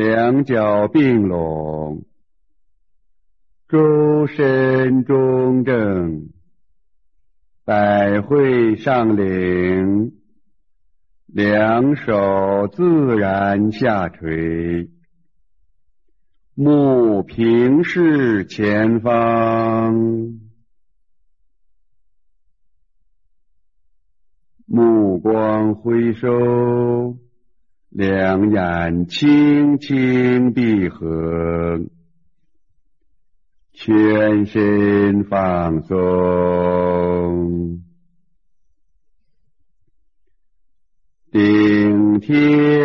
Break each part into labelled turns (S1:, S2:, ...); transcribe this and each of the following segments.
S1: 两脚并拢，周身中正，百会上领，两手自然下垂，目平视前方，目光回收。两眼轻轻闭合，全身放松，顶天。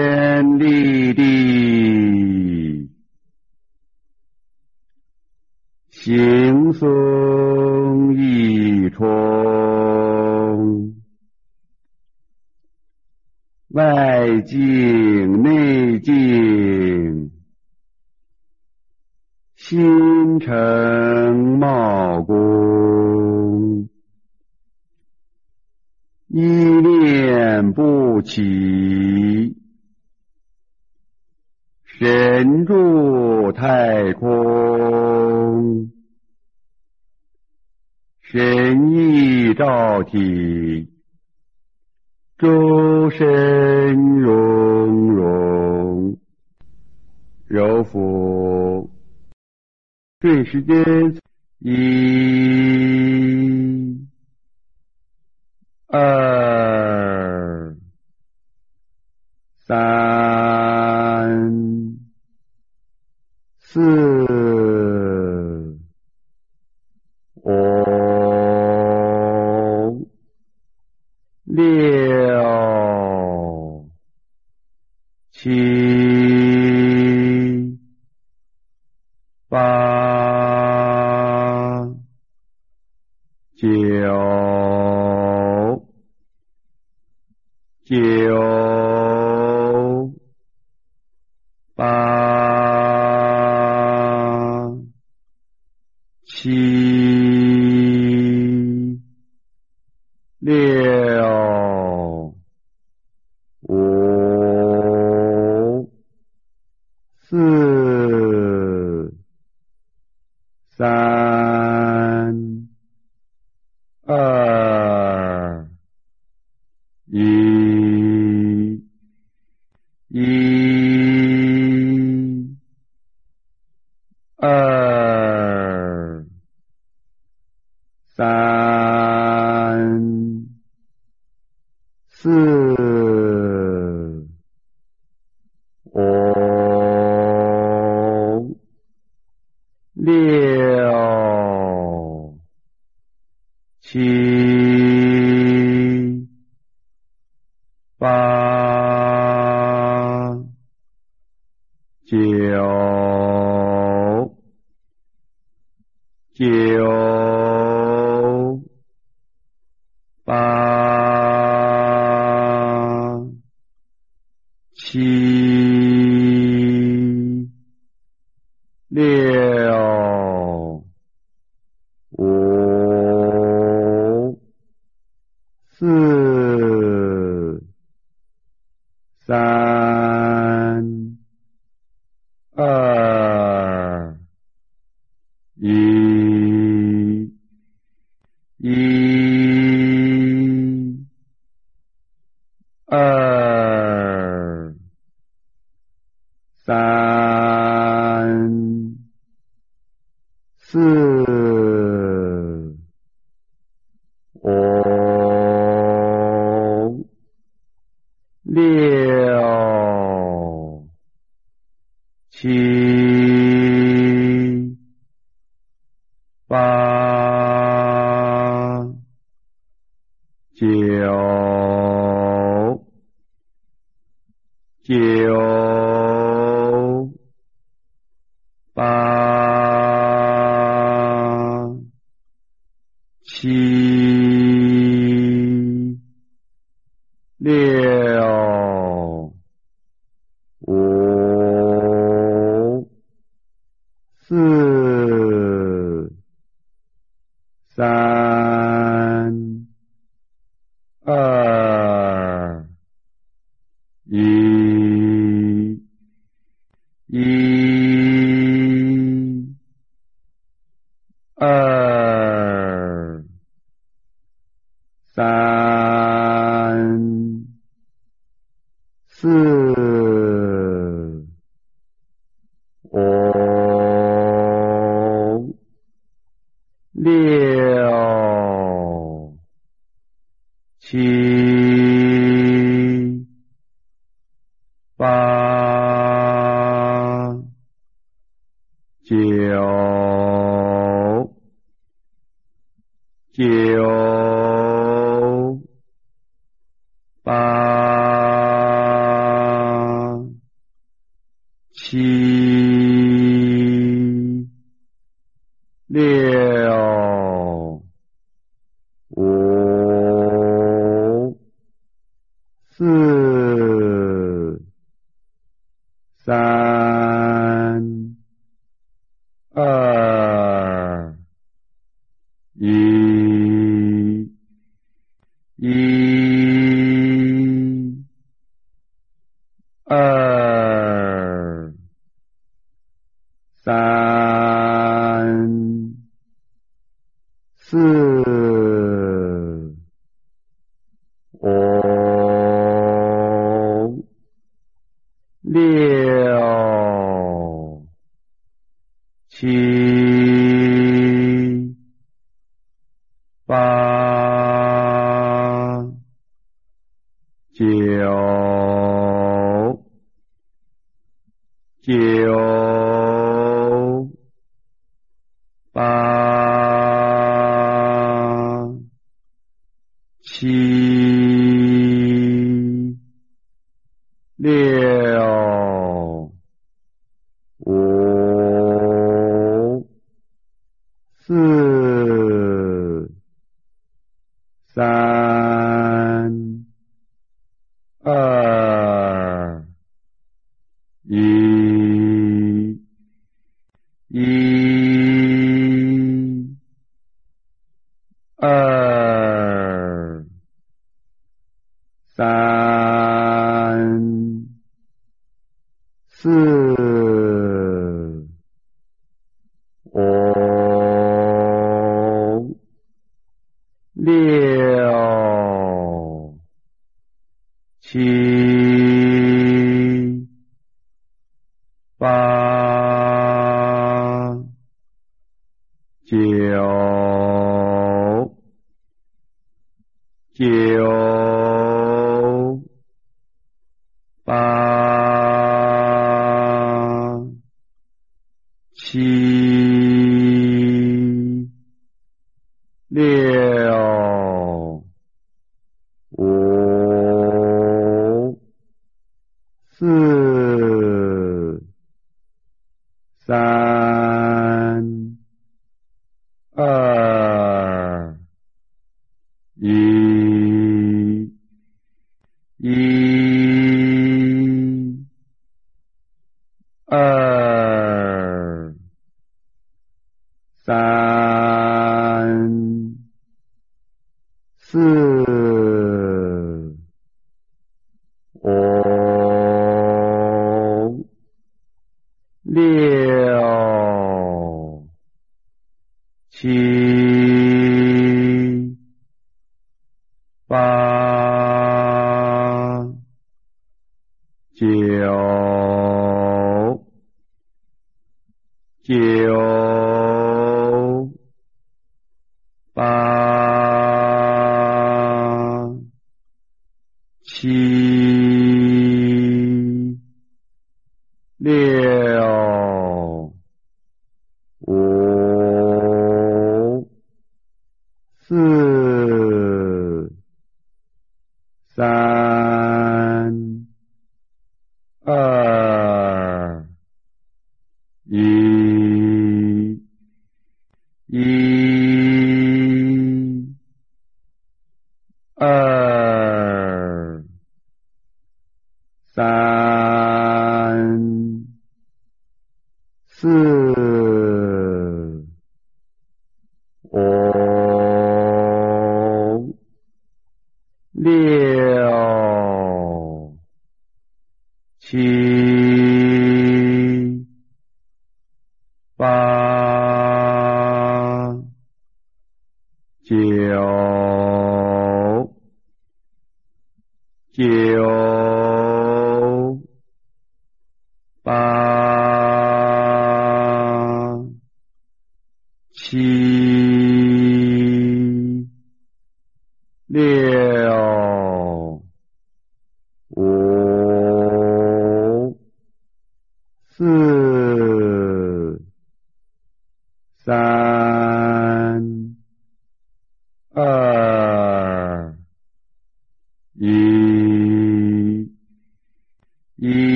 S1: သာ九。六。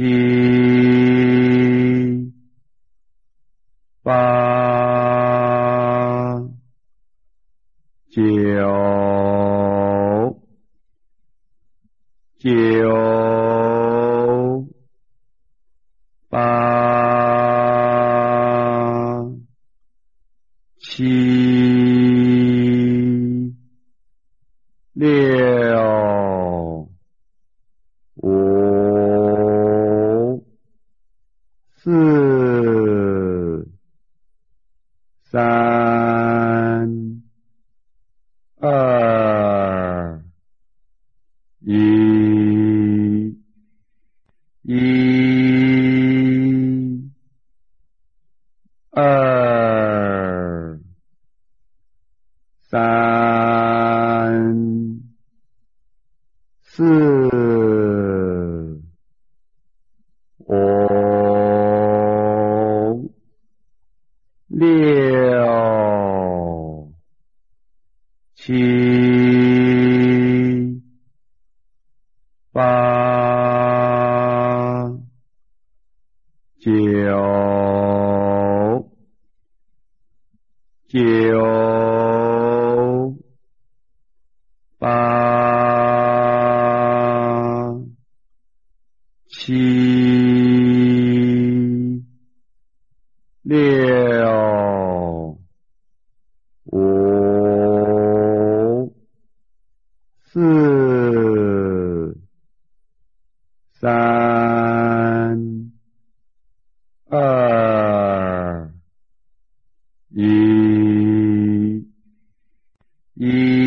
S1: she 一，一。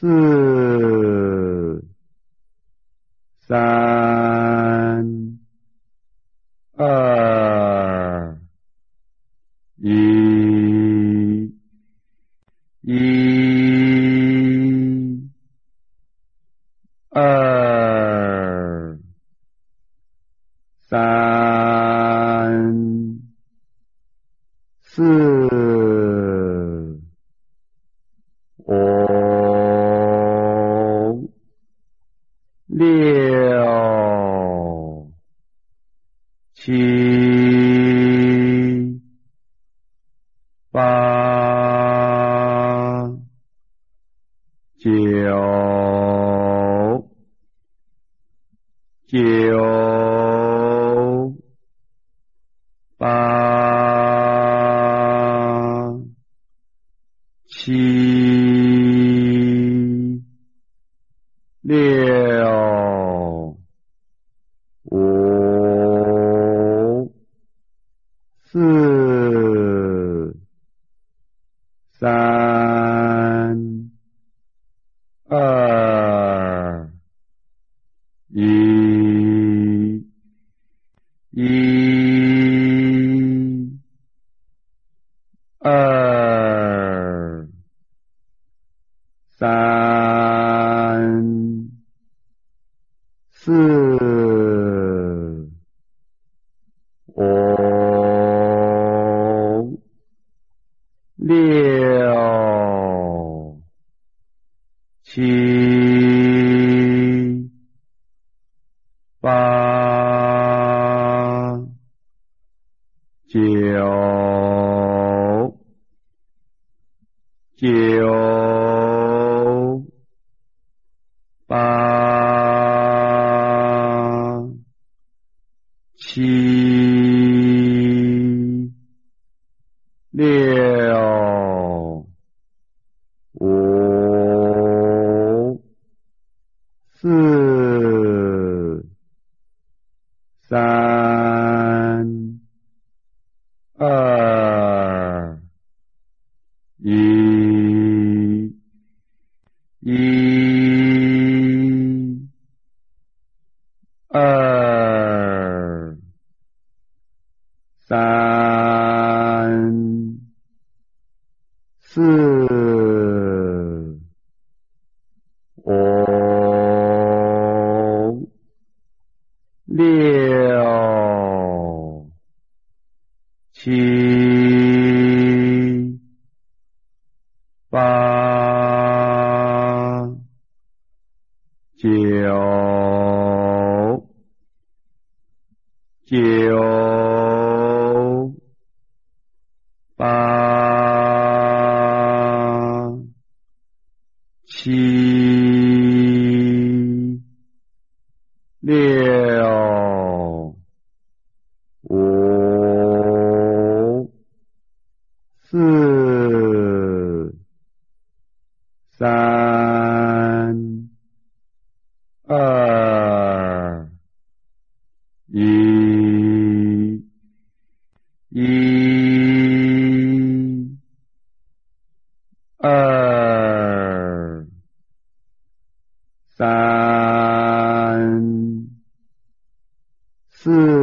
S1: 嗯。九，九。二、三、四。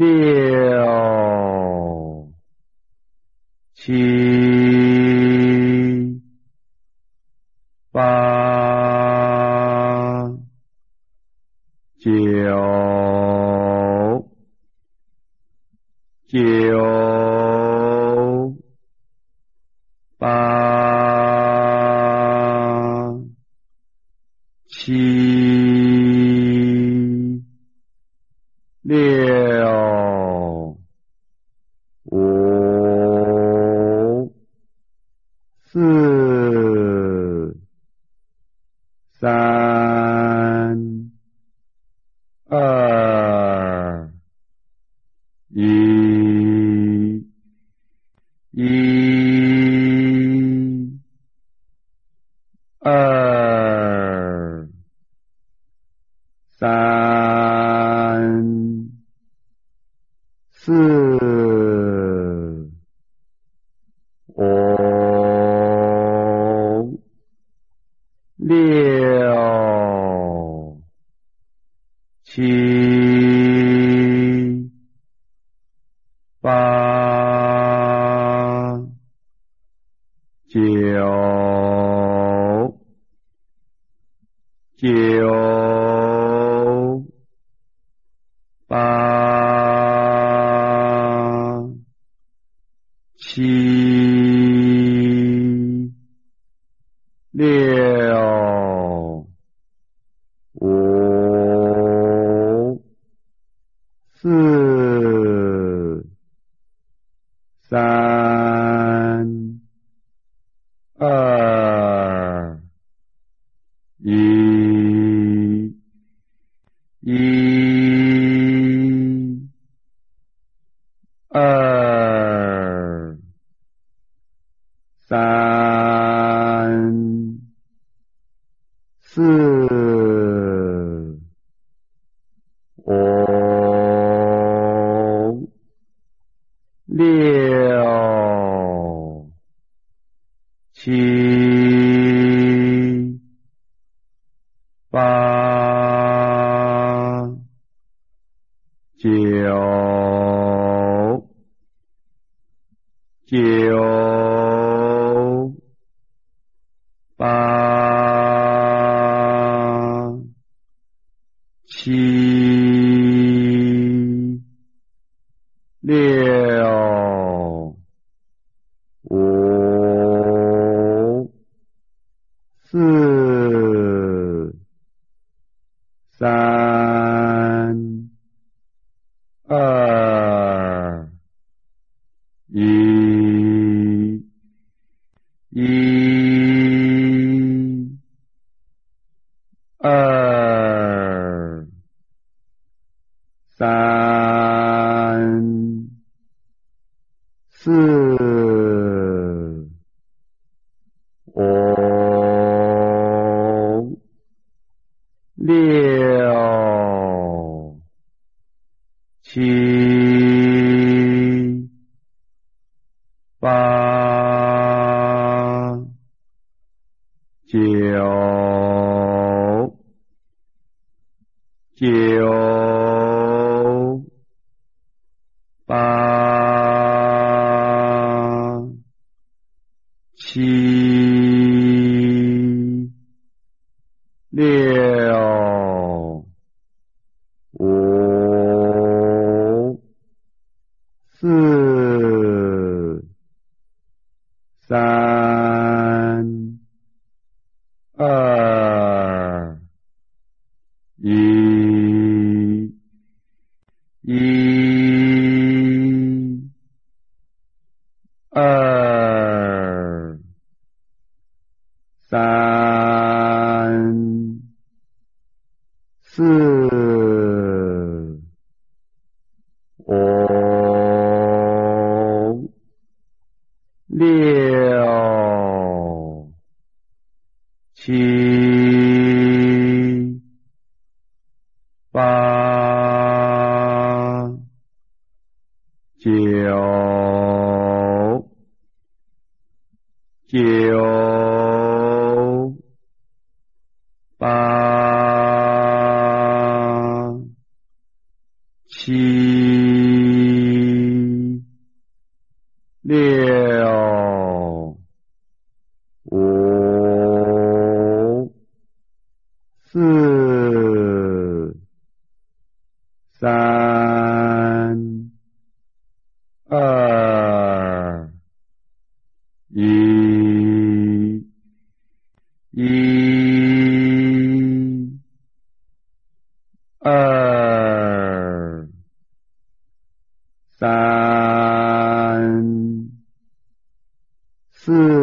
S1: 第。Uh, 九。是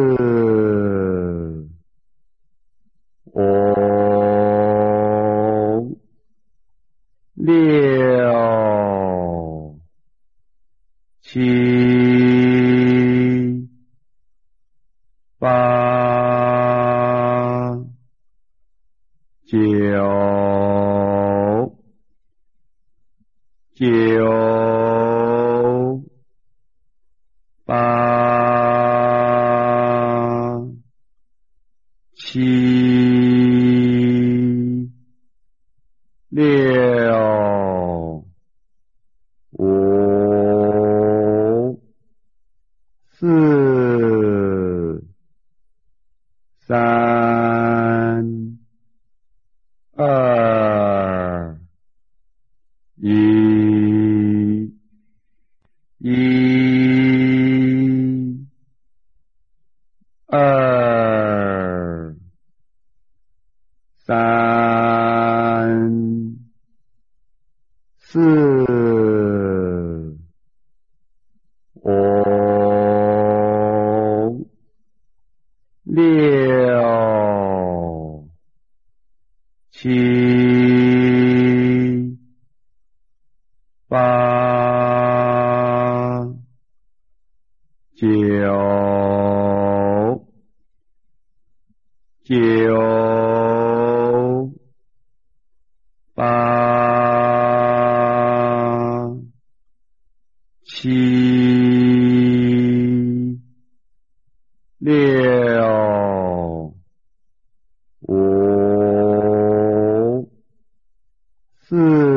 S1: 是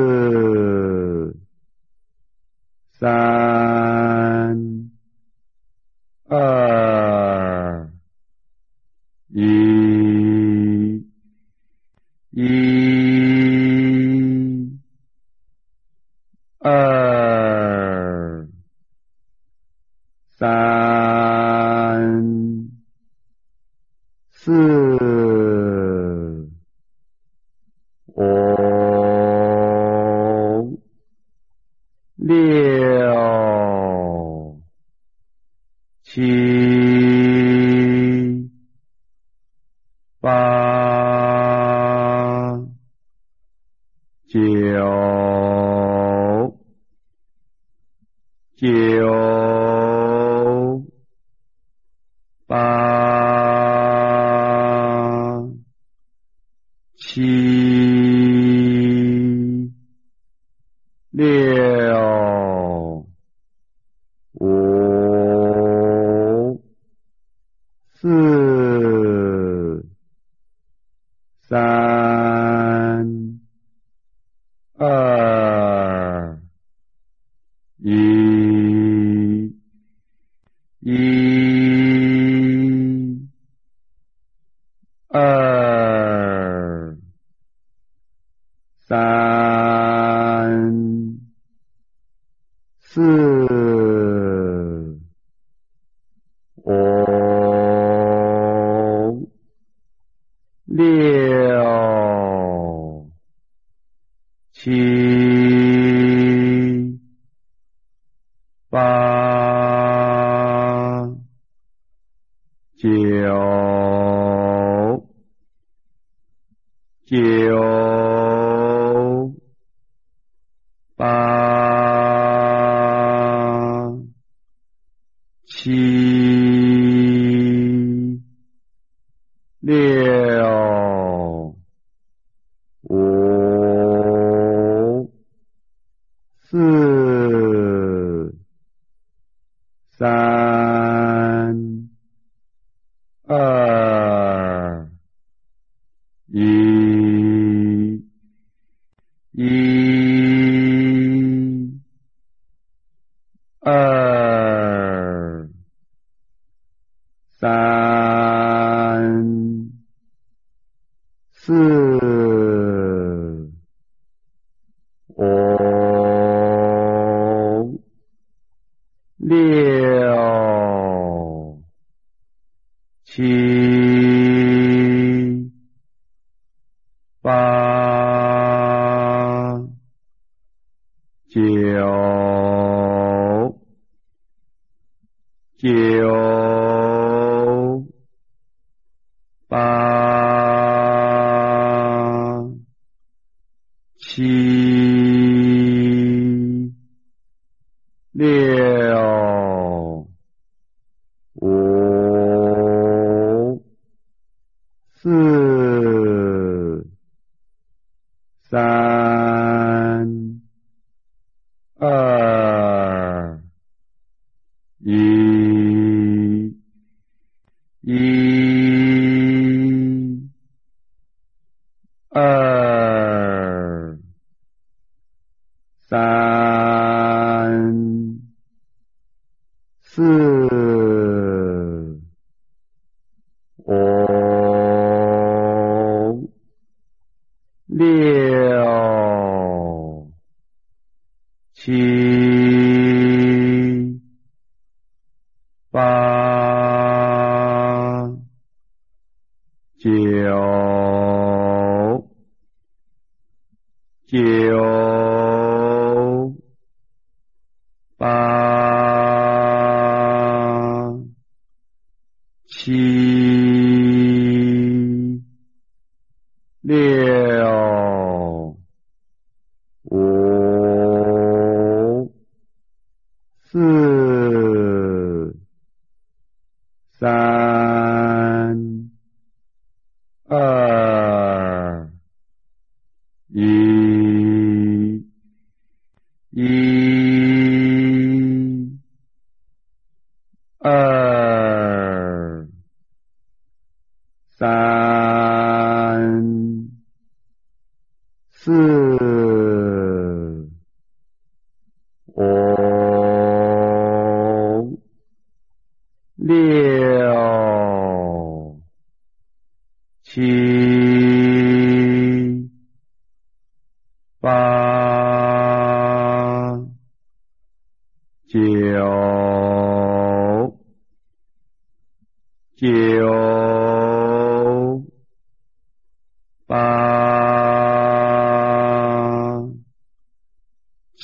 S1: 八九九。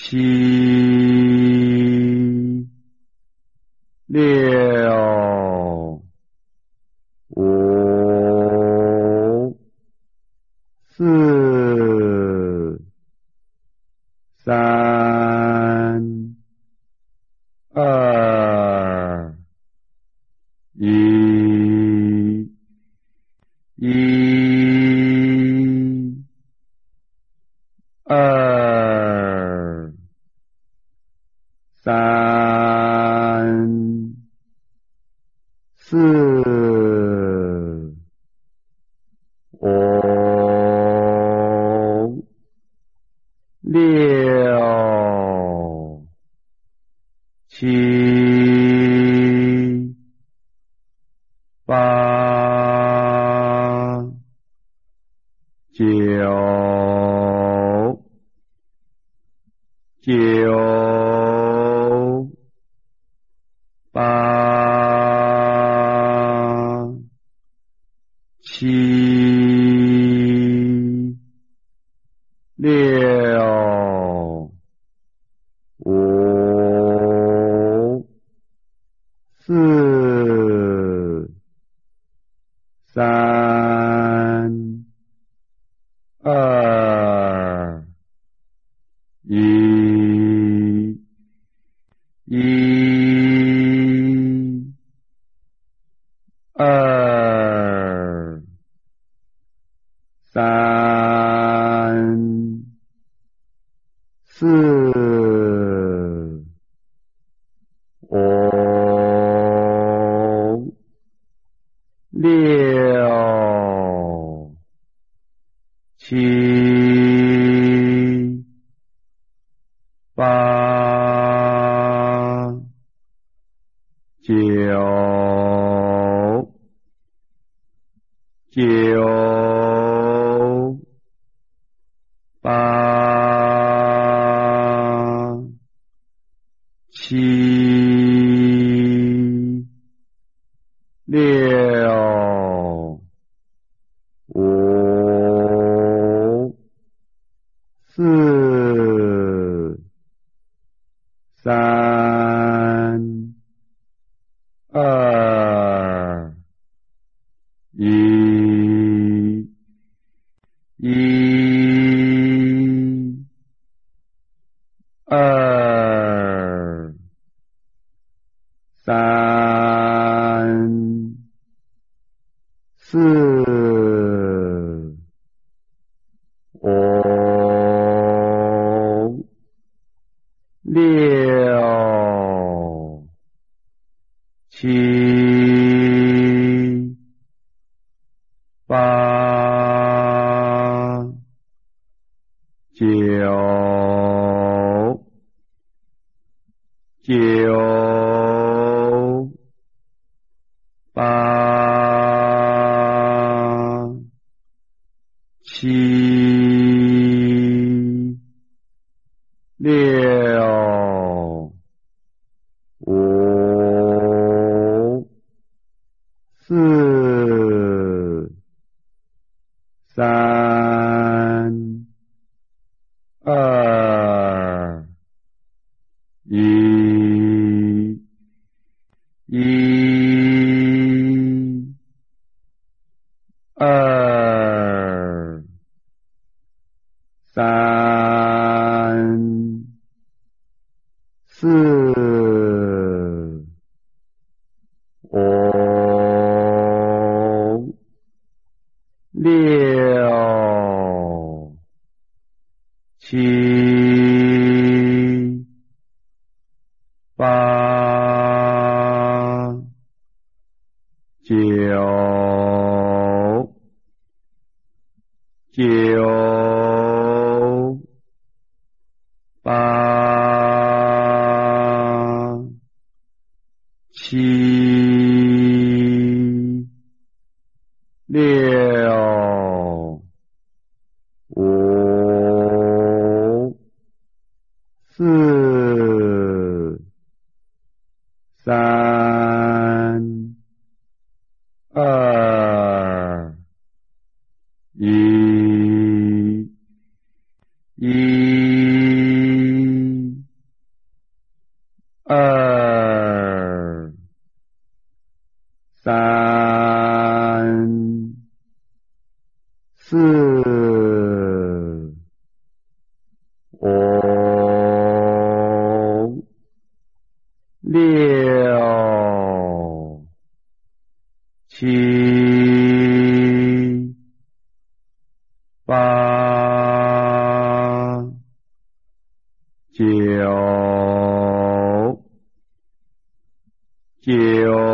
S1: ရှိလေ de า九。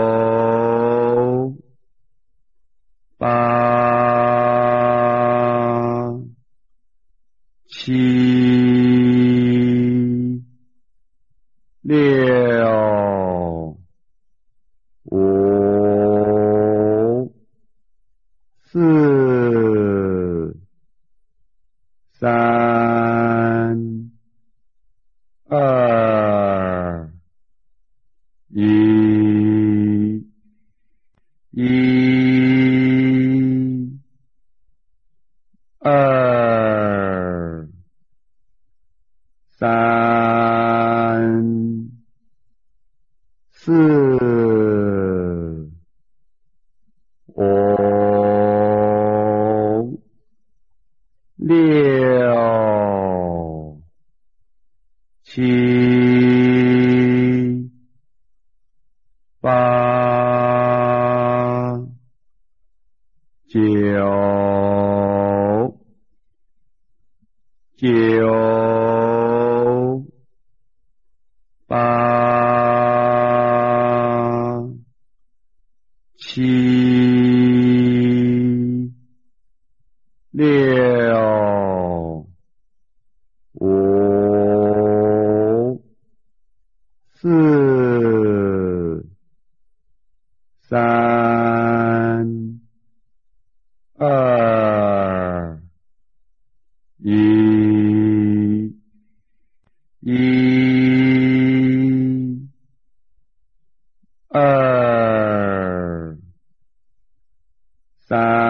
S1: สา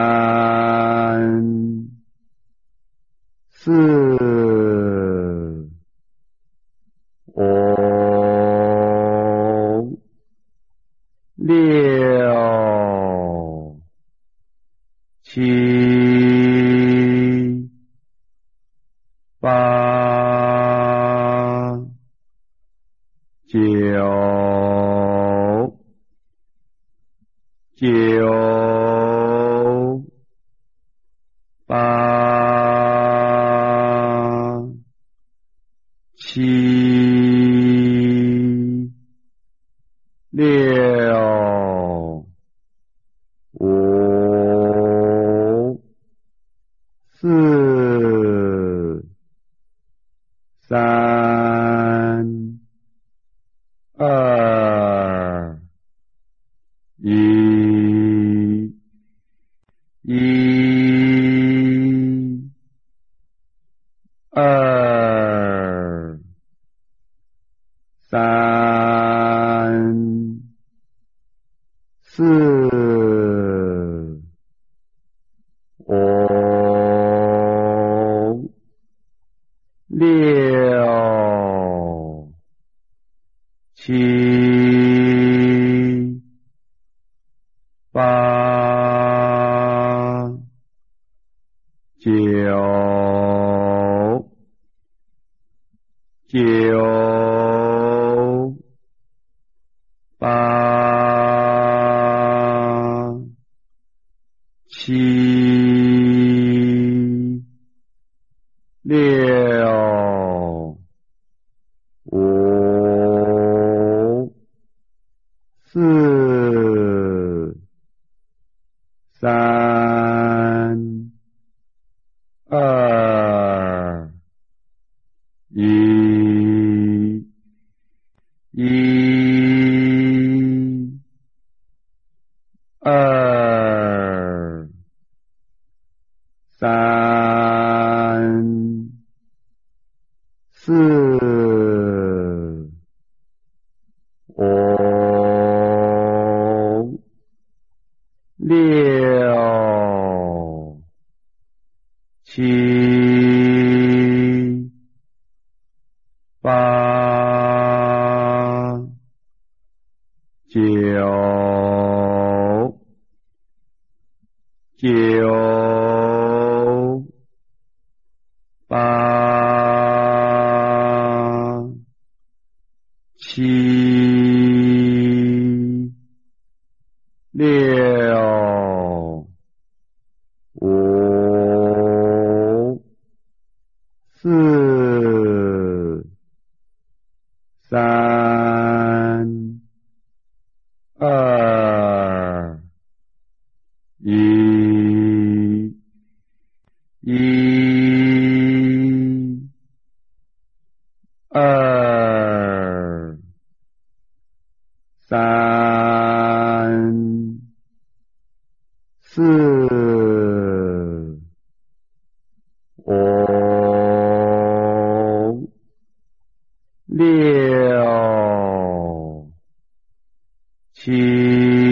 S1: 七。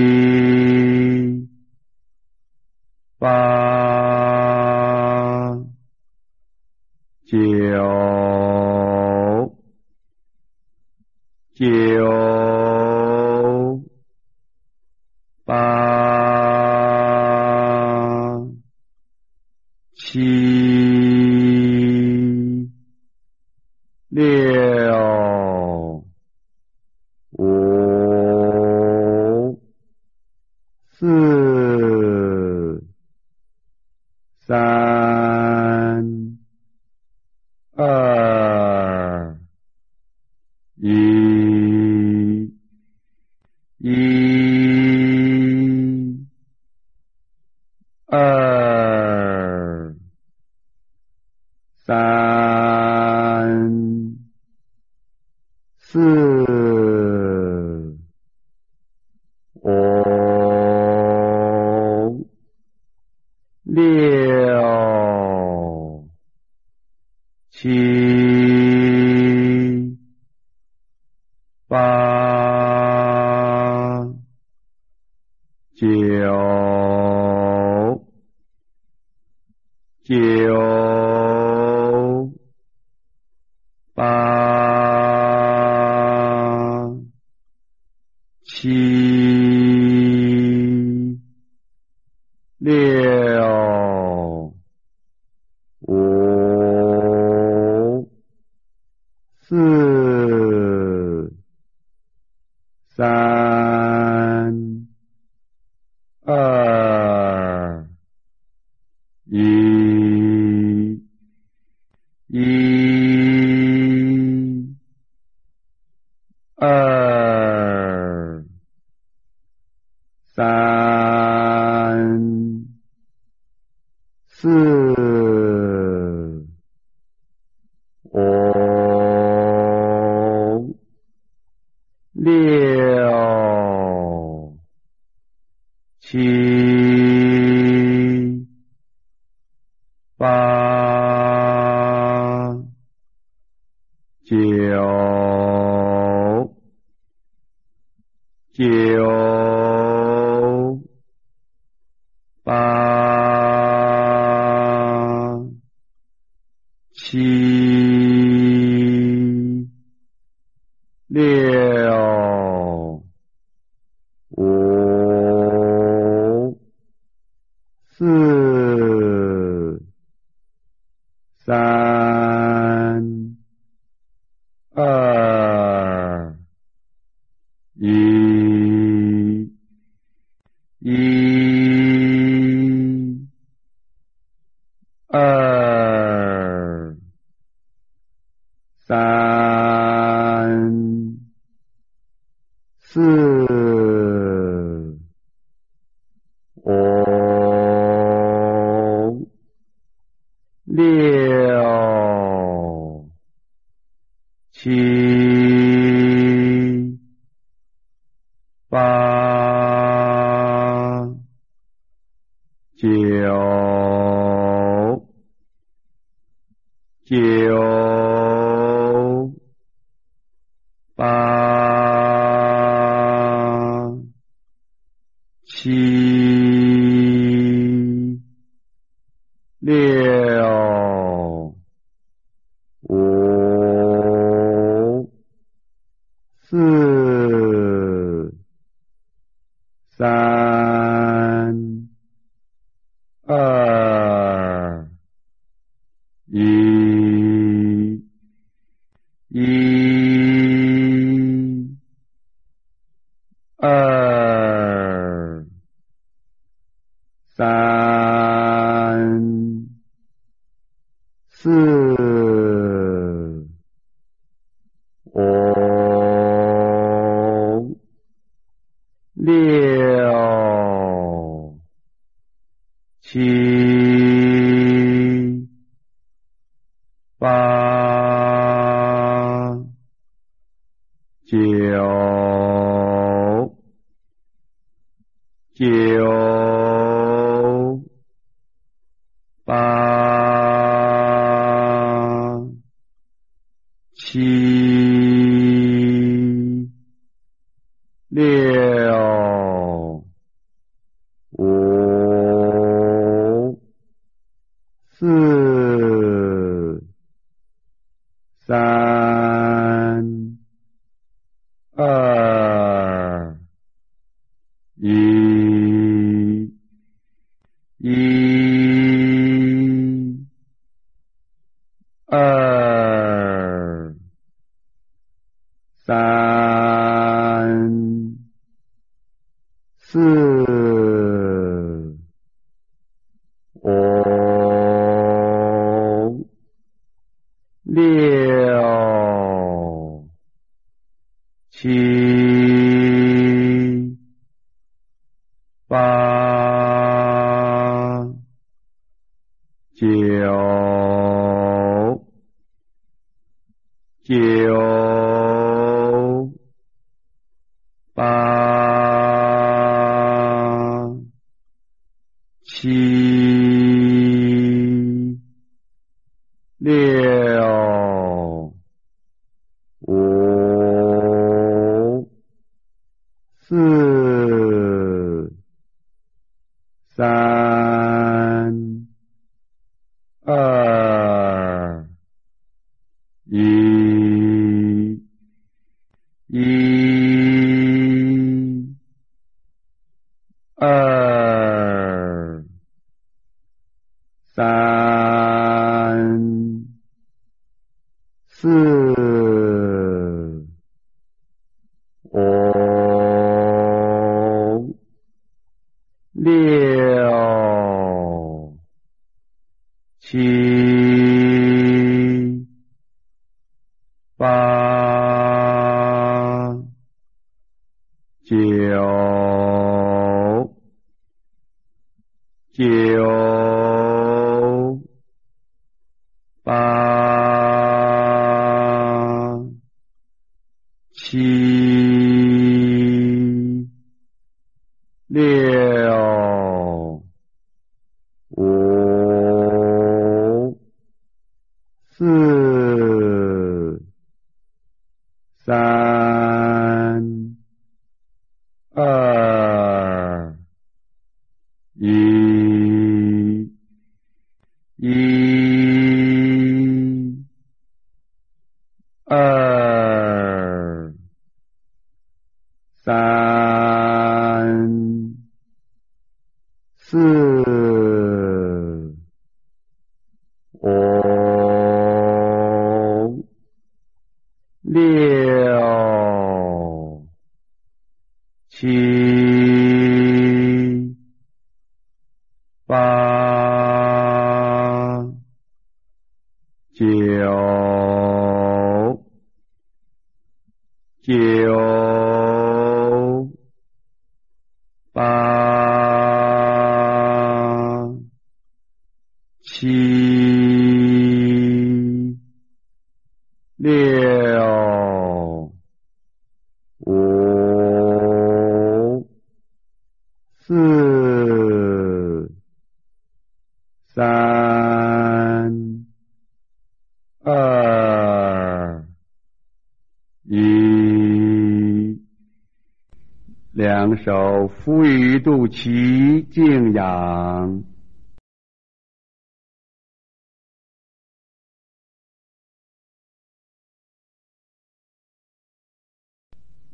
S1: 手扶于肚脐，静养。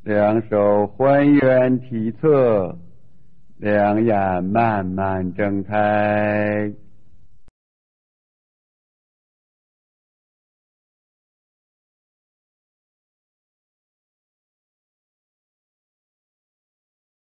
S1: 两手还原体侧，两眼慢慢睁开。